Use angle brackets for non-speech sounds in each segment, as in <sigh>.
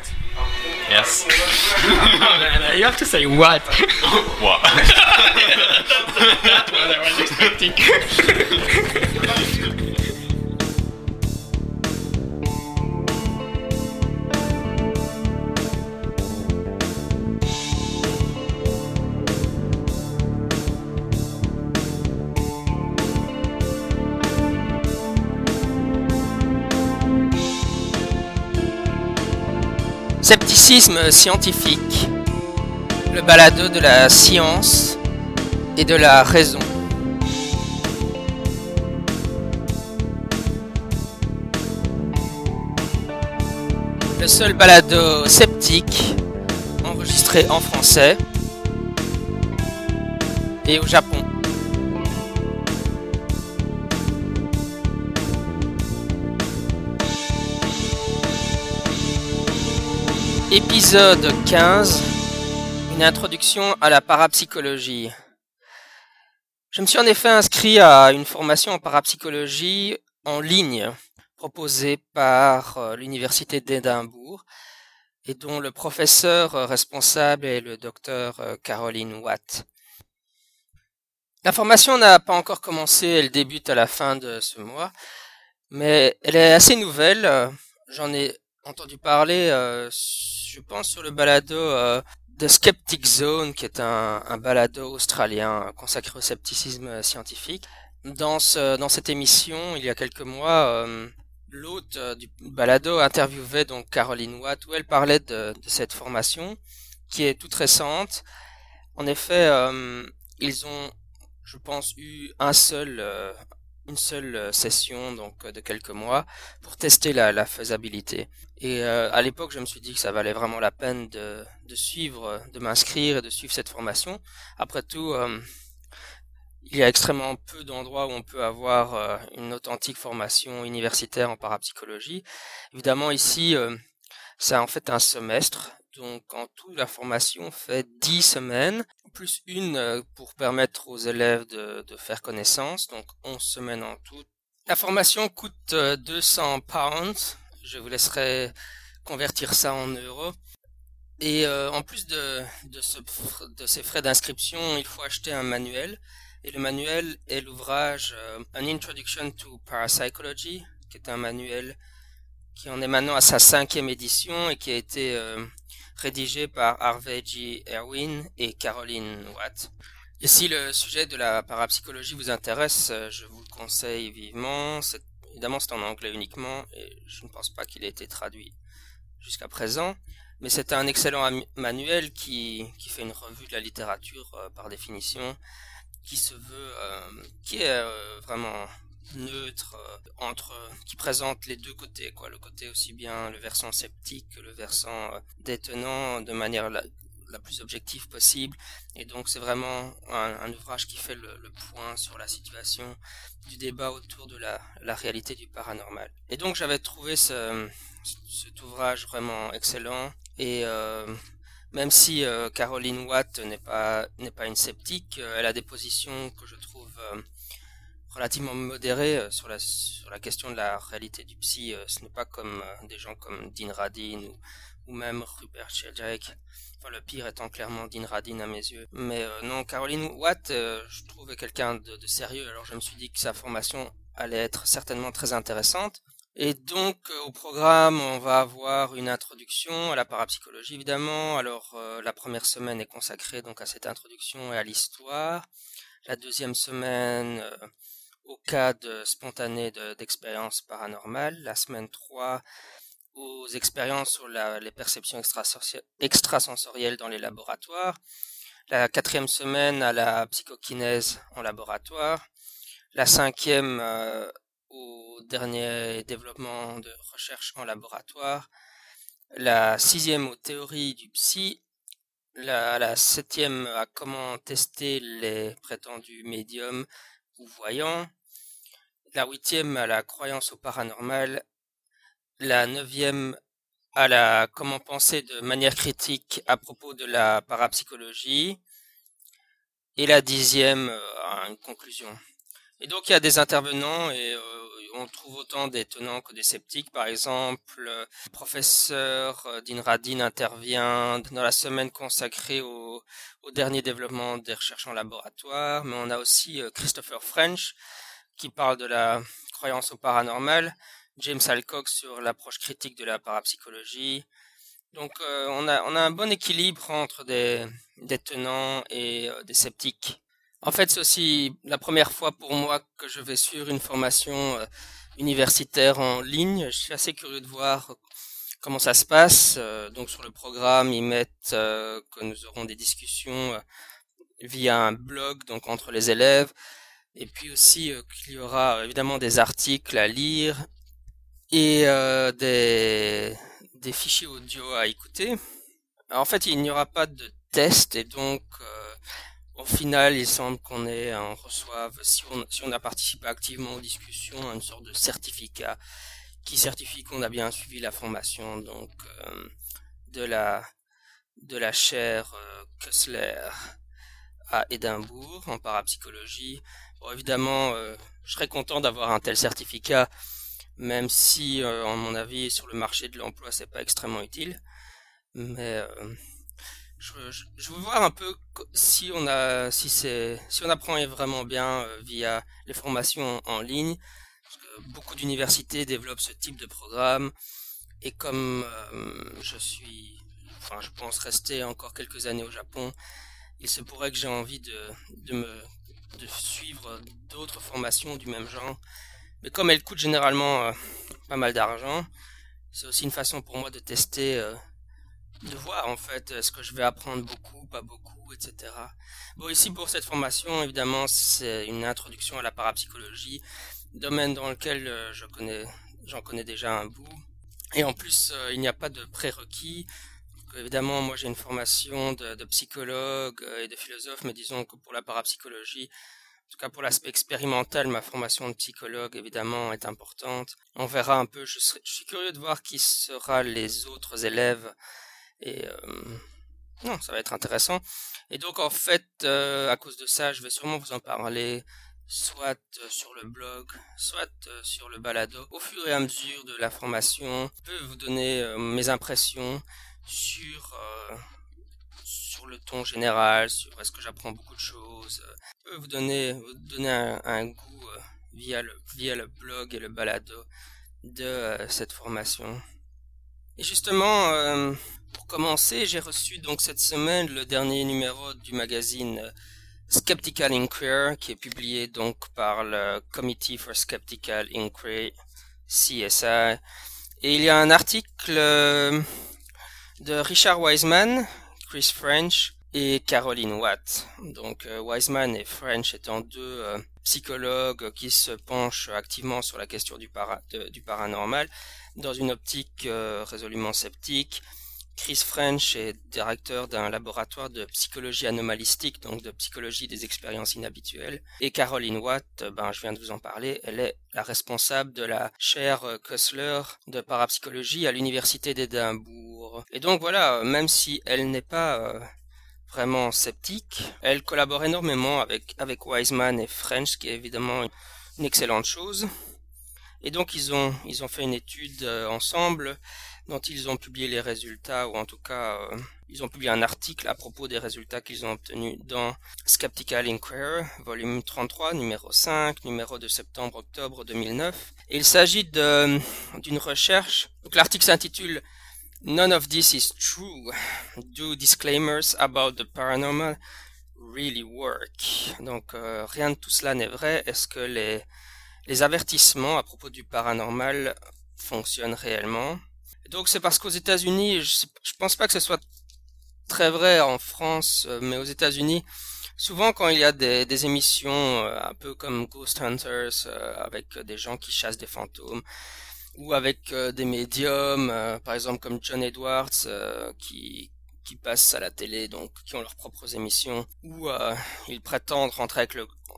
quiet. Yes. <laughs> you have to say what. What? <laughs> That's what I was expecting. <laughs> Scepticisme scientifique, le balado de la science et de la raison. Le seul balado sceptique enregistré en français et au Japon. Épisode 15 Une introduction à la parapsychologie. Je me suis en effet inscrit à une formation en parapsychologie en ligne proposée par euh, l'Université d'Édimbourg et dont le professeur euh, responsable est le docteur euh, Caroline Watt. La formation n'a pas encore commencé, elle débute à la fin de ce mois, mais elle est assez nouvelle. J'en ai entendu parler, je pense, sur le balado euh, The Skeptic Zone, qui est un, balado australien consacré au scepticisme scientifique. Dans, ce, dans cette émission, il y a quelques mois, euh, l'hôte euh, du balado interviewait donc Caroline Watt, où elle parlait de, cette formation, qui est toute récente. En effet, euh, ils ont, je pense, eu un seul, une seule euh, session donc euh, de quelques mois pour tester la, la faisabilité. Et euh, à l'époque, je me suis dit que ça valait vraiment la peine de, suivre, de m'inscrire et de suivre cette formation. Après tout, il y a extrêmement peu d'endroits où on peut avoir une authentique formation universitaire en parapsychologie. Évidemment, ici, c'est en fait un semestre. Donc, en tout, la formation fait 10 semaines, plus une euh, pour permettre aux élèves de, faire connaissance. Donc, 11 semaines en tout. La formation coûte euh, 200 pounds. Je vous laisserai convertir ça en euros. Et euh, en plus de, de, ces frais d'inscription, il faut acheter un manuel. Et le manuel est l'ouvrage euh, An Introduction to Parapsychology, qui est un manuel qui en est maintenant à sa cinquième édition et qui a été euh, rédigé par Harvey G. Erwin et Caroline Watt. Et si le sujet de la parapsychologie vous intéresse, euh, je vous le conseille vivement. Évidemment, c'est en anglais uniquement et je ne pense pas qu'il ait été traduit jusqu'à présent. Mais c'est un excellent manuel qui, fait une revue de la littérature euh, par définition, qui se veut, euh, qui est vraiment neutre euh, entre, qui présente les deux côtés, quoi, le côté aussi bien le versant sceptique que le versant euh, détenant de manière la, la plus objective possible. Et donc c'est vraiment un, ouvrage qui fait le, point sur la situation du débat autour de la, la réalité du paranormal. Et donc j'avais trouvé ce, cet ouvrage vraiment excellent et euh, même si euh, Caroline Watt n'est pas pas une sceptique, euh, elle a des positions que je trouve euh, relativement modérées euh, sur la sur la question de la réalité du psy. Euh, ce n'est pas comme euh, des gens comme Dean Radin ou, même Rupert Sheldrake. Enfin, le pire étant clairement Dean Radin à mes yeux. Mais non, Caroline Watt, je trouvais quelqu'un de, sérieux. Alors je me suis dit que sa formation allait être certainement très intéressante. Et donc au programme, on va avoir une introduction à la parapsychologie évidemment. Alors la première semaine est consacrée donc à cette introduction et à l'histoire. La deuxième semaine au cas de spontané de- d'expériences paranormales. La semaine 3 aux expériences sur les perceptions extrasensorielles dans les laboratoires. La quatrième semaine à la psychokinèse en laboratoire. La cinquième euh, au dernier développement de recherche en laboratoire, la sixième aux théories du psy, la septième à comment tester les prétendus médiums ou voyants, la huitième à la croyance au paranormal, la neuvième à la comment penser de manière critique à propos de la parapsychologie, et la dixième euh, à une conclusion. Et donc il y a des intervenants et on trouve autant des tenants que des sceptiques. Par exemple, le professeur Dinradin intervient dans la semaine consacrée au, au dernier développement des recherches en laboratoire, mais on a aussi Christopher French qui parle de la croyance au paranormal, James Alcock sur l'approche critique de la parapsychologie. Donc euh, on, a, on a un bon équilibre entre des, des tenants et euh, des sceptiques. En fait, c'est aussi la première fois pour moi que je vais suivre une formation euh, universitaire en ligne. Je suis assez curieux de voir comment ça se passe. donc sur le programme, ils mettent que nous aurons des discussions via un blog, donc entre les élèves, et puis aussi qu'il y aura évidemment des articles à lire et euh, des, fichiers audio à écouter. en fait, il n'y aura pas de test et donc euh, au final, il semble qu'on on reçoive, si on, a participé activement aux discussions, une sorte de certificat qui certifie qu'on a bien suivi la formation donc euh, de la de la chaire Kessler à Édimbourg en parapsychologie. Bon, évidemment, je serais content d'avoir un tel certificat même si, euh, en mon avis, sur le marché de l'emploi, c'est pas extrêmement utile. Mais euh, je, veux voir un peu si on a, si c'est, si on apprend vraiment bien euh, via les formations en, ligne. Beaucoup d'universités développent ce type de programme. Et comme je suis, enfin, je pense rester encore quelques années au Japon, il se pourrait que j'ai envie de, de me, de suivre d'autres formations du même genre mais comme elle coûte généralement euh, pas mal d'argent, c'est aussi une façon pour moi de tester, euh, de voir en fait est-ce que je vais apprendre beaucoup, pas beaucoup, etc. Bon, ici pour cette formation, évidemment, c'est une introduction à la parapsychologie, domaine dans lequel euh, je connais, j'en connais déjà un bout. Et en plus, il n'y a pas de prérequis. évidemment, moi j'ai une formation de, de psychologue et de philosophe, mais disons que pour la parapsychologie, en tout cas pour l'aspect expérimental, ma formation de psychologue évidemment est importante. On verra un peu, je, suis curieux de voir qui sera les autres élèves et euh, non, ça va être intéressant. Et donc en fait, euh, à cause de ça, je vais sûrement vous en parler soit euh, sur le blog, soit sur le balado. Au fur et à mesure de la formation, je peux vous donner mes impressions sur le ton général, sur est-ce que j'apprends beaucoup de choses, vous donner, vous donner un, goût via, le, via le blog et le balado de cette formation. Et justement, pour commencer, j'ai reçu donc cette semaine le dernier numéro du magazine Skeptical Inquiry, qui est publié donc par le Committee for Skeptical Inquiry, CSI. Et il y a un article de Richard Wiseman, Chris French, et Caroline Watt. Donc euh, Wiseman et French étant deux euh, psychologues qui se penchent activement sur la question du, paranormal dans une optique euh, résolument sceptique. Chris French est directeur d'un laboratoire de psychologie anomalistique, donc de psychologie des expériences inhabituelles. Et Caroline Watt, ben, je viens de vous en parler, elle est la responsable de la chaire Kussler de parapsychologie à l'université d'Édimbourg. Et donc voilà, même si elle n'est pas vraiment sceptique. Elle collabore énormément avec, avec Wiseman et French, ce qui est évidemment une excellente chose. Et donc ils ont, ils ont fait une étude euh, ensemble dont ils ont publié les résultats, ou en tout cas euh, ils ont publié un article à propos des résultats qu'ils ont obtenus dans Skeptical Inquirer, volume 33, numéro 5, numéro de septembre-octobre 2009. Et il s'agit d'une recherche, donc l'article s'intitule None of this is true. Do disclaimers about the paranormal really work? Donc euh, rien de tout cela n'est vrai. Est-ce que les, les avertissements à propos du paranormal fonctionnent réellement? Donc c'est parce qu'aux États-Unis, je, pense pas que ce soit très vrai en France, euh, mais aux États-Unis, souvent quand il y a des, émissions euh, un peu comme Ghost Hunters avec des gens qui chassent des fantômes, ou avec euh, des médiums, euh, par exemple comme John Edwards, euh, qui, qui passent à la télé, donc qui ont leurs propres émissions, où ils prétendent rentrer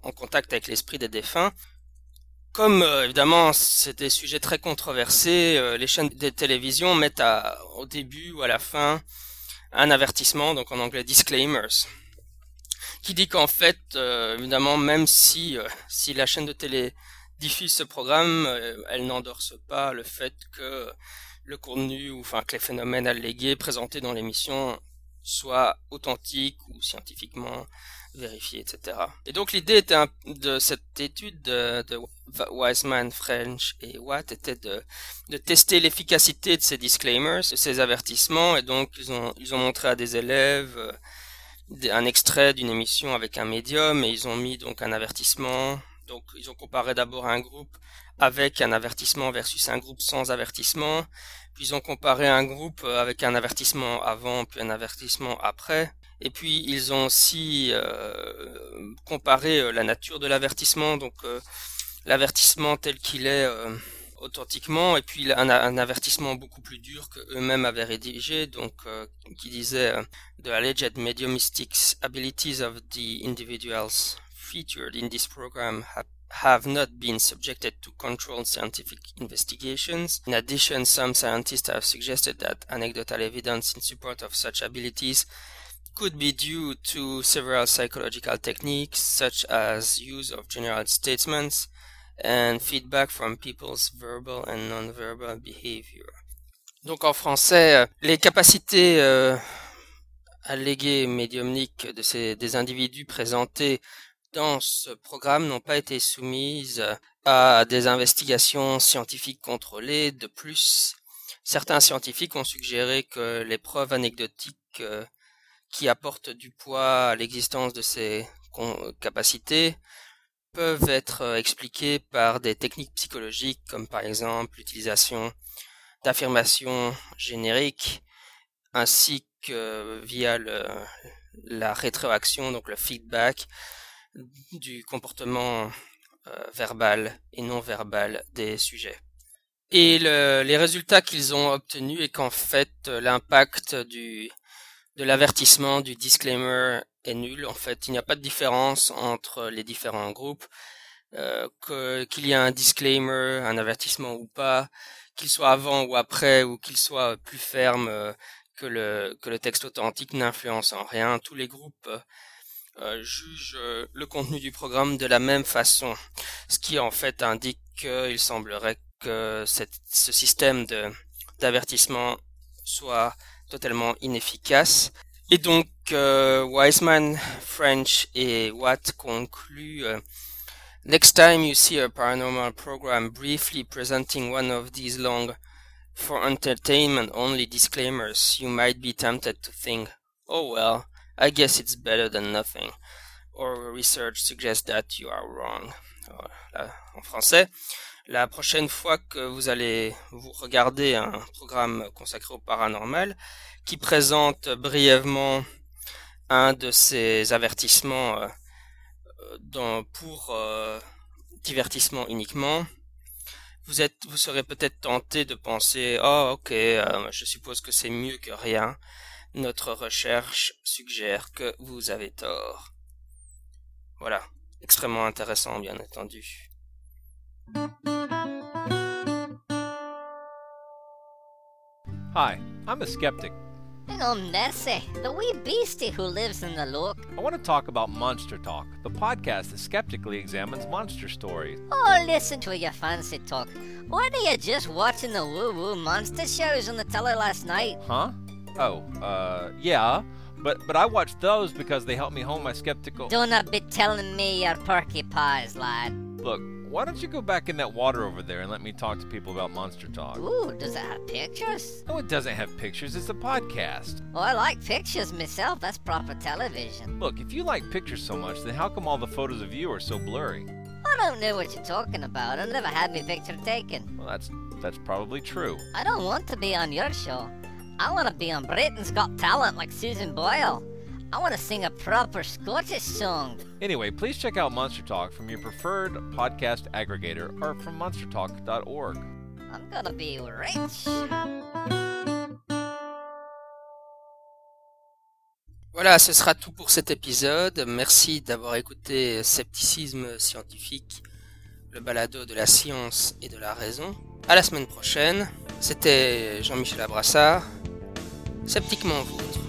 en contact avec l'esprit des défunts. Comme évidemment c'est des sujets très controversés, les chaînes de télévision mettent au début ou à la fin un avertissement, donc en anglais disclaimers, qui dit qu'en fait, euh, évidemment, même si, euh, si la chaîne de télé diffuse ce programme, euh, elle n'endorse pas le fait que le contenu ou enfin que les phénomènes allégués présentés dans l'émission soient authentiques ou scientifiquement vérifiés, etc. Et donc l'idée de cette étude de, Wiseman, French et Watt était de, tester l'efficacité de ces disclaimers, de ces avertissements, et donc ils ont, ils ont montré à des élèves un extrait d'une émission avec un médium et ils ont mis donc un avertissement. Donc ils ont comparé d'abord un groupe avec un avertissement versus un groupe sans avertissement. Puis ils ont comparé un groupe avec un avertissement avant puis un avertissement après. Et puis ils ont aussi euh, comparé euh, la nature de l'avertissement. Donc euh, l'avertissement tel qu'il est authentiquement et puis un, un, avertissement beaucoup plus dur que eux-mêmes avaient rédigé donc euh, qui disait euh, the alleged mediumistic abilities of the individuals featured in this program have not been subjected to controlled scientific investigations. In addition, some scientists have suggested that anecdotal evidence in support of such abilities could be due to several psychological techniques such as use of general statements and feedback from people's verbal and non-verbal behavior. Donc en français, les capacités euh, alléguées médiumniques de ces, des individus présentés dans ce programme n'ont pas été soumises à des investigations scientifiques contrôlées. De plus, certains scientifiques ont suggéré que les preuves anecdotiques euh, qui apportent du poids à l'existence de ces capacités peuvent être euh, expliquées par des techniques psychologiques comme par exemple l'utilisation d'affirmations génériques ainsi que via le, la rétroaction, donc le feedback du comportement euh, verbal et non verbal des sujets. Et le, les résultats qu'ils ont obtenus est qu'en fait l'impact du de l'avertissement, du disclaimer est nul. En fait, il n'y a pas de différence entre les différents groupes. Euh, qu'il y ait un disclaimer, un avertissement ou pas, qu'il soit avant ou après, ou qu'il soit plus ferme euh, que le texte authentique n'influence en rien. Tous les groupes euh, jugent le contenu du programme de la même façon, ce qui en fait indique qu'il semblerait que ce système d'avertissement soit totalement inefficace et donc, euh, Wiseman, French et Watt concluent euh, Next time you see a paranormal program briefly presenting one of these long, for entertainment only disclaimers, you might be tempted to think, oh well, I guess it's better than nothing. Or research suggests that you are wrong. en français, la prochaine fois que vous allez vous regarder un programme consacré au paranormal, qui présente brièvement un de ces avertissements euh, pour euh, divertissement uniquement, vous êtes, vous serez peut-être tenté de penser, oh ok, euh, je suppose que c'est mieux que rien. Notre recherche suggère que vous avez tort. Voilà, extrêmement intéressant bien entendu. Hi, I'm a skeptic. I'm Nessie, the wee beastie who lives in the look. I want to talk about Monster Talk, the podcast that skeptically examines monster stories. Oh, listen to your fancy talk. Weren't you just watching the woo woo monster shows on the telly last night? Huh? Oh, uh, yeah. But but I watched those because they help me hone my skeptical. Do not be telling me your perky pies, lad. Look, why don't you go back in that water over there and let me talk to people about Monster Talk? Ooh, does it have pictures? No, it doesn't have pictures. It's a podcast. Oh, I like pictures myself. That's proper television. Look, if you like pictures so much, then how come all the photos of you are so blurry? I don't know what you're talking about. I never had me picture taken. Well, that's that's probably true. I don't want to be on your show. I want to be on Britain's Got Talent like Susan Boyle. I want to sing a proper Scottish song. Anyway, please check out Monster Talk from your preferred podcast aggregator or from monstertalk.org. I'm gonna be rich. Voilà, ce sera tout pour cet épisode. Merci d'avoir écouté Scepticisme scientifique, le balado de la science et de la raison. À la semaine prochaine. C'était Jean-Michel Abrassard. Sceptiquement vous.